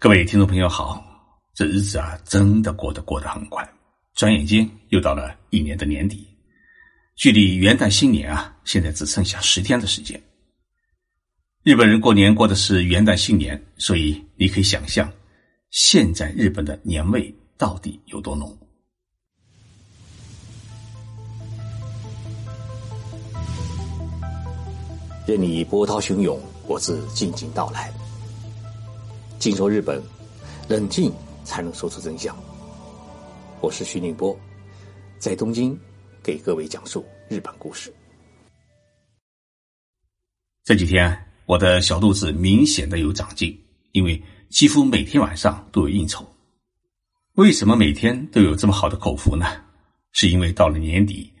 各位听众朋友好，这日子啊，真的过得过得很快，转眼间又到了一年的年底，距离元旦新年啊，现在只剩下十天的时间。日本人过年过的是元旦新年，所以你可以想象，现在日本的年味到底有多浓。任你波涛汹涌，我自静静到来。进入日本，冷静才能说出真相。我是徐宁波，在东京给各位讲述日本故事。这几天我的小肚子明显的有长进，因为几乎每天晚上都有应酬。为什么每天都有这么好的口福呢？是因为到了年底，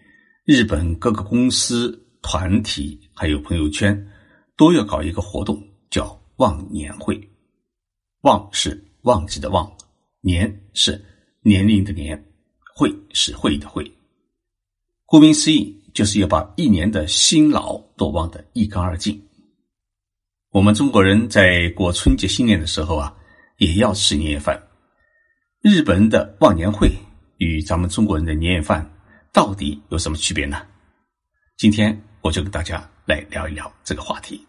日本各个公司、团体还有朋友圈都要搞一个活动，叫忘年会。忘是忘记的忘，年是年龄的年，会是会的会。顾名思义，就是要把一年的辛劳都忘得一干二净。我们中国人在过春节新年的时候啊，也要吃年夜饭。日本人的忘年会与咱们中国人的年夜饭到底有什么区别呢？今天我就跟大家来聊一聊这个话题。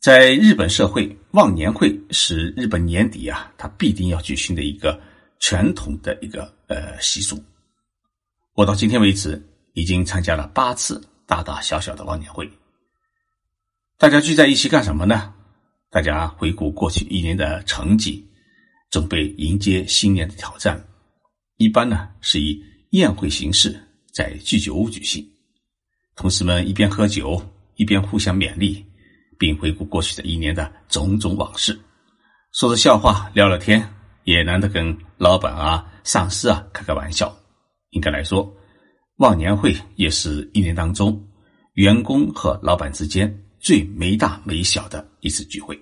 在日本社会，忘年会是日本年底啊，他必定要举行的一个传统的一个呃习俗。我到今天为止已经参加了八次大大小小的忘年会。大家聚在一起干什么呢？大家回顾过去一年的成绩，准备迎接新年的挑战。一般呢是以宴会形式在居酒屋举行，同事们一边喝酒一边互相勉励。并回顾过去的一年的种种往事，说着笑话，聊聊天，也难得跟老板啊、上司啊开开玩笑。应该来说，忘年会也是一年当中员工和老板之间最没大没小的一次聚会。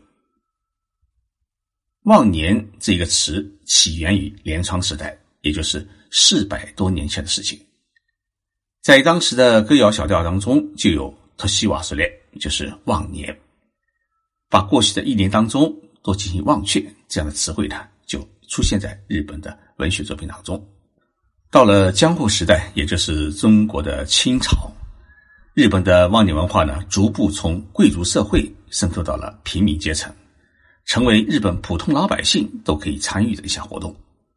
忘年这个词起源于镰仓时代，也就是四百多年前的事情。在当时的歌谣小调当中，就有“特西瓦斯列”，就是忘年。把过去的一年当中都进行忘却，这样的词汇呢，就出现在日本的文学作品当中。到了江户时代，也就是中国的清朝，日本的忘年文化呢，逐步从贵族社会渗透到了平民阶层，成为日本普通老百姓都可以参与的一项活动。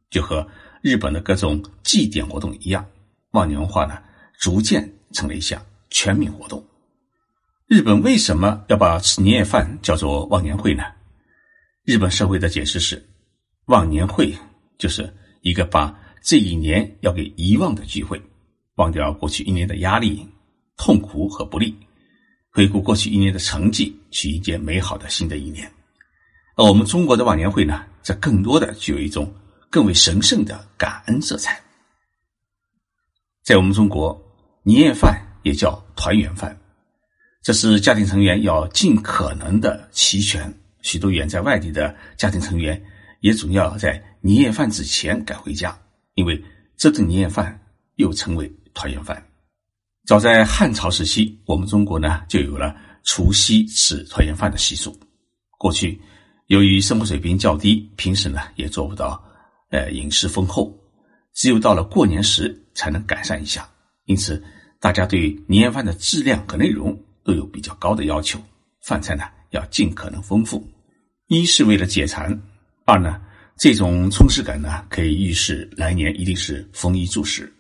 就和日本的各种祭典活动一样，忘年文化呢，逐渐成了一项全民活动。日本为什么要把吃年夜饭叫做忘年会呢？日本社会的解释是，忘年会就是一个把这一年要给遗忘的聚会，忘掉过去一年的压力、痛苦和不利，回顾过去一年的成绩，去迎接美好的新的一年。而我们中国的忘年会呢，则更多的具有一种更为神圣的感恩色彩。在我们中国，年夜饭也叫团圆饭。这是家庭成员要尽可能的齐全。许多远在外地的家庭成员也总要在年夜饭之前赶回家，因为这顿年夜饭又称为团圆饭。早在汉朝时期，我们中国呢就有了除夕吃团圆饭的习俗。过去由于生活水平较低，平时呢也做不到呃饮食丰厚，只有到了过年时才能改善一下。因此，大家对年夜饭的质量和内容。都有比较高的要求，饭菜呢要尽可能丰富。一是为了解馋，二呢这种充实感呢可以预示来年一定是丰衣足食。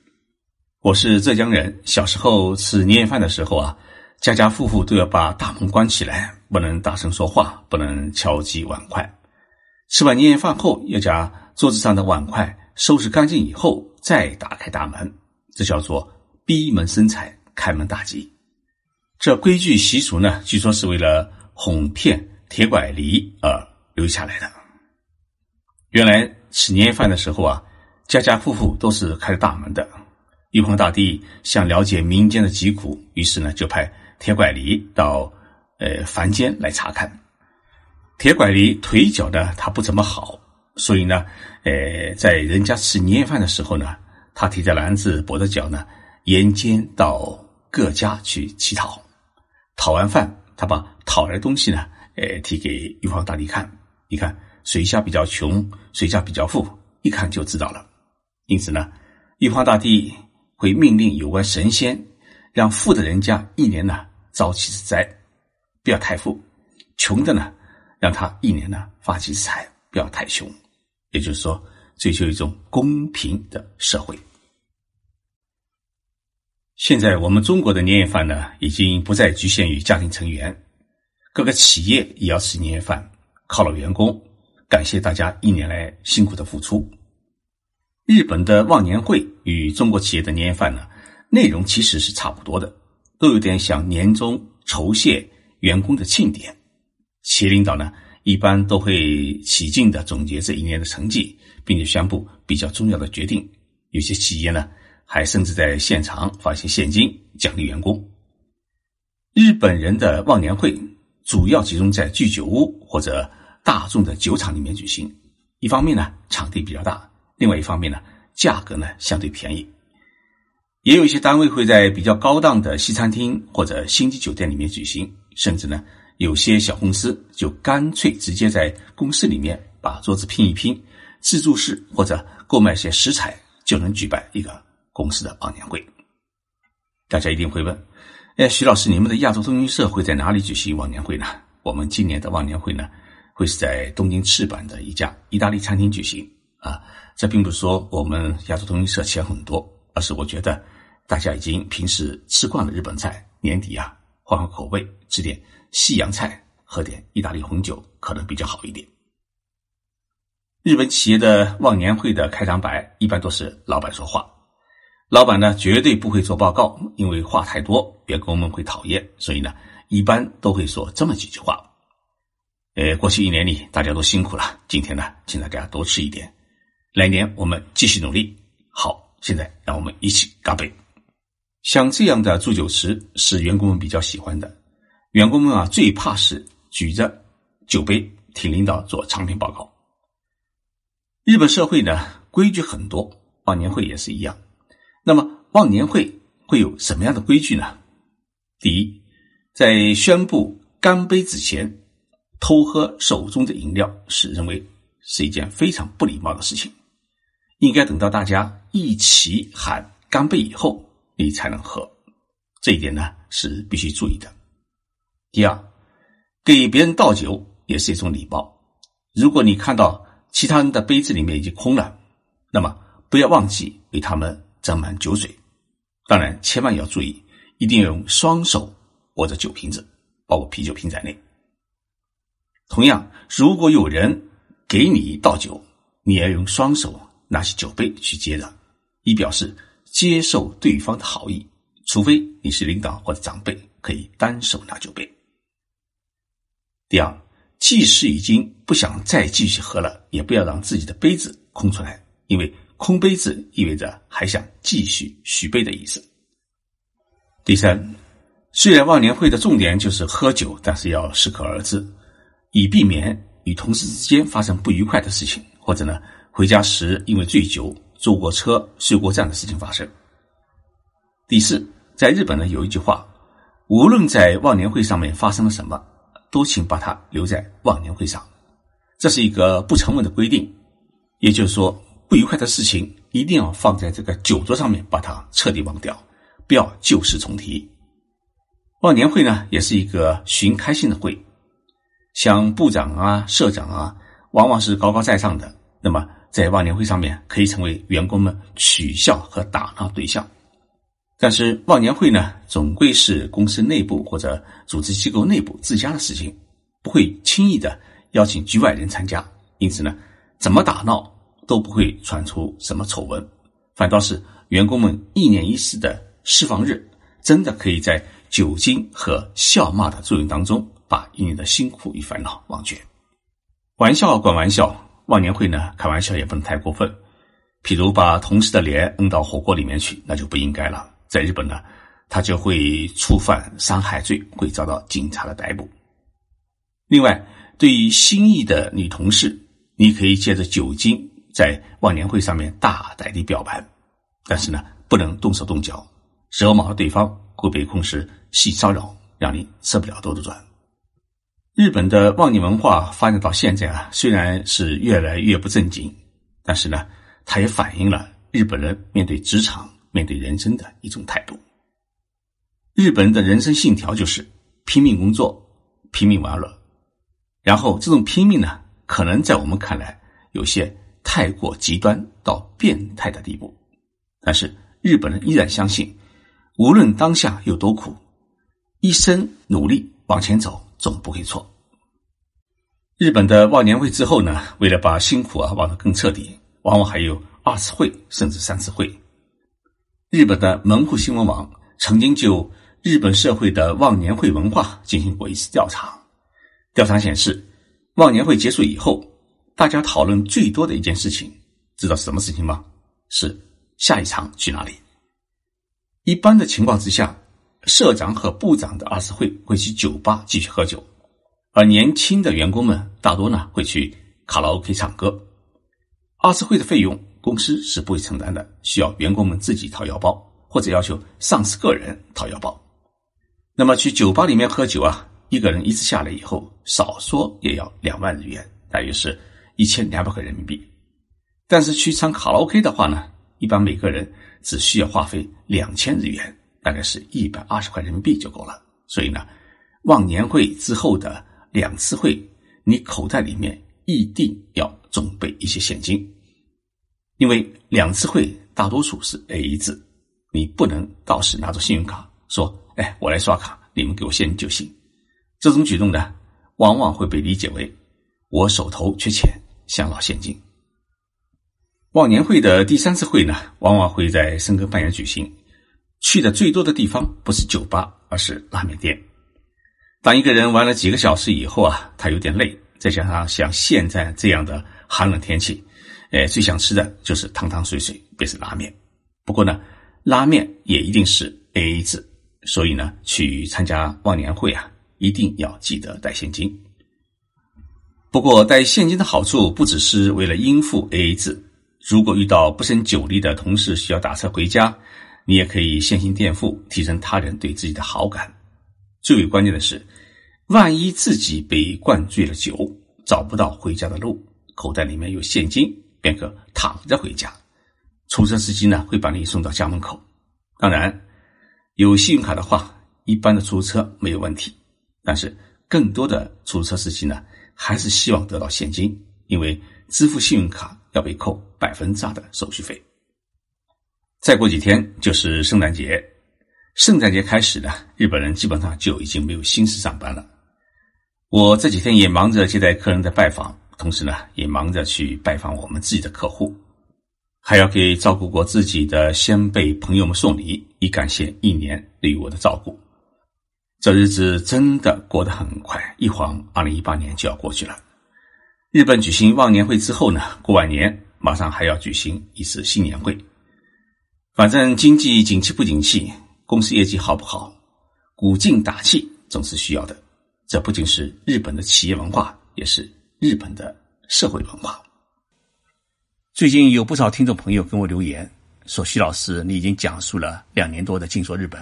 我是浙江人，小时候吃年夜饭的时候啊，家家户户都要把大门关起来，不能大声说话，不能敲击碗筷。吃完年夜饭后，要将桌子上的碗筷收拾干净以后，再打开大门，这叫做闭门生财，开门大吉。这规矩习俗呢，据说是为了哄骗铁拐李而留下来的。原来吃年夜饭的时候啊，家家户户都是开着大门的。玉皇大帝想了解民间的疾苦，于是呢就派铁拐李到呃凡间来查看。铁拐李腿脚呢他不怎么好，所以呢，呃，在人家吃年夜饭的时候呢，他提着篮子，跛着脚呢，沿街到各家去乞讨。讨完饭，他把讨来的东西呢，呃，提给玉皇大帝看。你看谁家比较穷，谁家比较富，一看就知道了。因此呢，玉皇大帝会命令有关神仙，让富的人家一年呢遭几次灾，不要太富；穷的呢，让他一年呢发几次财，不要太穷。也就是说，追求一种公平的社会。现在我们中国的年夜饭呢，已经不再局限于家庭成员。各个企业也要吃年夜饭，犒劳员工，感谢大家一年来辛苦的付出。日本的忘年会与中国企业的年夜饭呢，内容其实是差不多的，都有点像年终酬谢员工的庆典。企业领导呢，一般都会起劲的总结这一年的成绩，并且宣布比较重要的决定。有些企业呢，还甚至在现场发行现金奖励员工。日本人的忘年会。主要集中在居酒屋或者大众的酒厂里面举行。一方面呢，场地比较大；另外一方面呢，价格呢相对便宜。也有一些单位会在比较高档的西餐厅或者星级酒店里面举行，甚至呢，有些小公司就干脆直接在公司里面把桌子拼一拼，自助式或者购买些食材就能举办一个公司的忘年会。大家一定会问。哎，徐老师，你们的亚洲通讯社会在哪里举行忘年会呢？我们今年的忘年会呢，会是在东京赤坂的一家意大利餐厅举行。啊，这并不是说我们亚洲通讯社钱很多，而是我觉得大家已经平时吃惯了日本菜，年底啊换换口味，吃点西洋菜，喝点意大利红酒，可能比较好一点。日本企业的忘年会的开场白一般都是老板说话。老板呢，绝对不会做报告，因为话太多，员工们会讨厌。所以呢，一般都会说这么几句话：，呃，过去一年里大家都辛苦了，今天呢，请大家多吃一点，来年我们继续努力。好，现在让我们一起干杯。像这样的祝酒词是员工们比较喜欢的。员工们啊，最怕是举着酒杯听领导做长篇报告。日本社会呢，规矩很多，忘年会也是一样。那么忘年会会有什么样的规矩呢？第一，在宣布干杯之前，偷喝手中的饮料是认为是一件非常不礼貌的事情，应该等到大家一起喊干杯以后，你才能喝。这一点呢是必须注意的。第二，给别人倒酒也是一种礼貌。如果你看到其他人的杯子里面已经空了，那么不要忘记为他们。沾满酒水，当然千万要注意，一定要用双手握着酒瓶子，包括啤酒瓶在内。同样，如果有人给你倒酒，你要用双手拿起酒杯去接着，以表示接受对方的好意。除非你是领导或者长辈，可以单手拿酒杯。第二，即使已经不想再继续喝了，也不要让自己的杯子空出来，因为。空杯子意味着还想继续续杯的意思。第三，虽然忘年会的重点就是喝酒，但是要适可而止，以避免与同事之间发生不愉快的事情，或者呢回家时因为醉酒坐过车睡过站的事情发生。第四，在日本呢有一句话，无论在忘年会上面发生了什么，都请把它留在忘年会上，这是一个不成文的规定，也就是说。不愉快的事情一定要放在这个酒桌上面，把它彻底忘掉，不要旧事重提。忘年会呢，也是一个寻开心的会，像部长啊、社长啊，往往是高高在上的，那么在忘年会上面可以成为员工们取笑和打闹对象。但是忘年会呢，总归是公司内部或者组织机构内部自家的事情，不会轻易的邀请局外人参加，因此呢，怎么打闹？都不会传出什么丑闻，反倒是员工们一年一次的释放日，真的可以在酒精和笑骂的作用当中，把一年的辛苦与烦恼忘却。玩笑管玩笑，忘年会呢，开玩笑也不能太过分。譬如把同事的脸摁到火锅里面去，那就不应该了。在日本呢，他就会触犯伤害罪，会遭到警察的逮捕。另外，对于心仪的女同事，你可以借着酒精。在忘年会上面大胆的表白，但是呢，不能动手动脚，惹毛了对方会被控是性骚扰，让你吃不了兜着转。日本的忘年文化发展到现在啊，虽然是越来越不正经，但是呢，它也反映了日本人面对职场、面对人生的一种态度。日本人的人生信条就是拼命工作、拼命玩乐，然后这种拼命呢，可能在我们看来有些太过极端到变态的地步，但是日本人依然相信，无论当下有多苦，一生努力往前走总不会错。日本的忘年会之后呢，为了把辛苦啊忘得更彻底，往往还有二次会甚至三次会。日本的门户新闻网曾经就。日本社会的忘年会文化进行过一次调查，调查显示，忘年会结束以后，大家讨论最多的一件事情，知道什么事情吗？是下一场去哪里。一般的情况之下，社长和部长的二次会会去酒吧继续喝酒，而年轻的员工们大多呢会去卡拉 OK 唱歌。二次会的费用公司是不会承担的，需要员工们自己掏腰包，或者要求上司个人掏腰包。那么去酒吧里面喝酒啊，一个人一次下来以后，少说也要两万日元，大约是一千两百块人民币。但是去唱卡拉 OK 的话呢，一般每个人只需要花费两千日元，大概是一百二十块人民币就够了。所以呢，忘年会之后的两次会，你口袋里面一定要准备一些现金，因为两次会大多数是 AA 制，你不能到时拿着信用卡说。哎，我来刷卡，你们给我现金就行。这种举动呢，往往会被理解为我手头缺钱，想捞现金。忘年会的第三次会呢，往往会在深更半夜举行。去的最多的地方不是酒吧，而是拉面店。当一个人玩了几个小时以后啊，他有点累，再加上像现在这样的寒冷天气，哎，最想吃的就是汤汤水水，便是拉面。不过呢，拉面也一定是 AA 制。所以呢，去参加忘年会啊，一定要记得带现金。不过，带现金的好处不只是为了应付 AA 制。如果遇到不胜酒力的同事需要打车回家，你也可以现金垫付，提升他人对自己的好感。最为关键的是，万一自己被灌醉了酒，找不到回家的路，口袋里面有现金，便可躺着回家。出租车司机呢，会把你送到家门口。当然。有信用卡的话，一般的出租车没有问题，但是更多的出租车司机呢，还是希望得到现金，因为支付信用卡要被扣百分之二的手续费。再过几天就是圣诞节，圣诞节开始呢，日本人基本上就已经没有心思上班了。我这几天也忙着接待客人的拜访，同时呢，也忙着去拜访我们自己的客户。还要给照顾过自己的先辈朋友们送礼，以感谢一年对于我的照顾。这日子真的过得很快，一晃二零一八年就要过去了。日本举行忘年会之后呢，过完年马上还要举行一次新年会。反正经济景气不景气，公司业绩好不好，鼓劲打气总是需要的。这不仅是日本的企业文化，也是日本的社会文化。最近有不少听众朋友跟我留言说：“徐老师，你已经讲述了两年多的《静说日本》，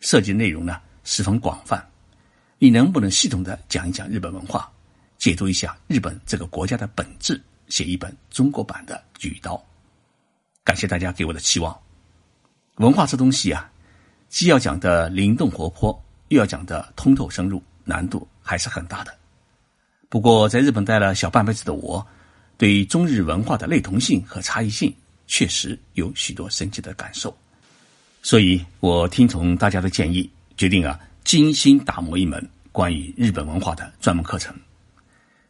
涉及内容呢十分广泛，你能不能系统的讲一讲日本文化，解读一下日本这个国家的本质，写一本中国版的《举刀》？”感谢大家给我的期望。文化这东西啊，既要讲的灵动活泼，又要讲的通透深入，难度还是很大的。不过在日本待了小半辈子的我。对中日文化的类同性和差异性，确实有许多深切的感受，所以我听从大家的建议，决定啊精心打磨一门关于日本文化的专门课程。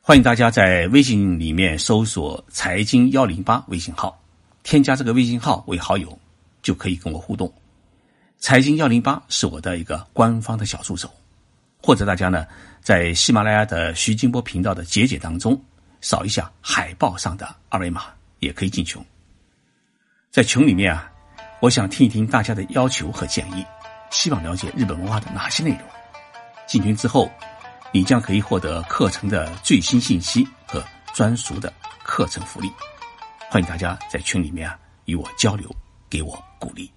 欢迎大家在微信里面搜索“财经幺零八”微信号，添加这个微信号为好友，就可以跟我互动。财经幺零八是我的一个官方的小助手，或者大家呢在喜马拉雅的徐金波频道的节节当中。扫一下海报上的二维码，也可以进群。在群里面啊，我想听一听大家的要求和建议，希望了解日本文化的哪些内容。进群之后，你将可以获得课程的最新信息和专属的课程福利。欢迎大家在群里面啊与我交流，给我鼓励。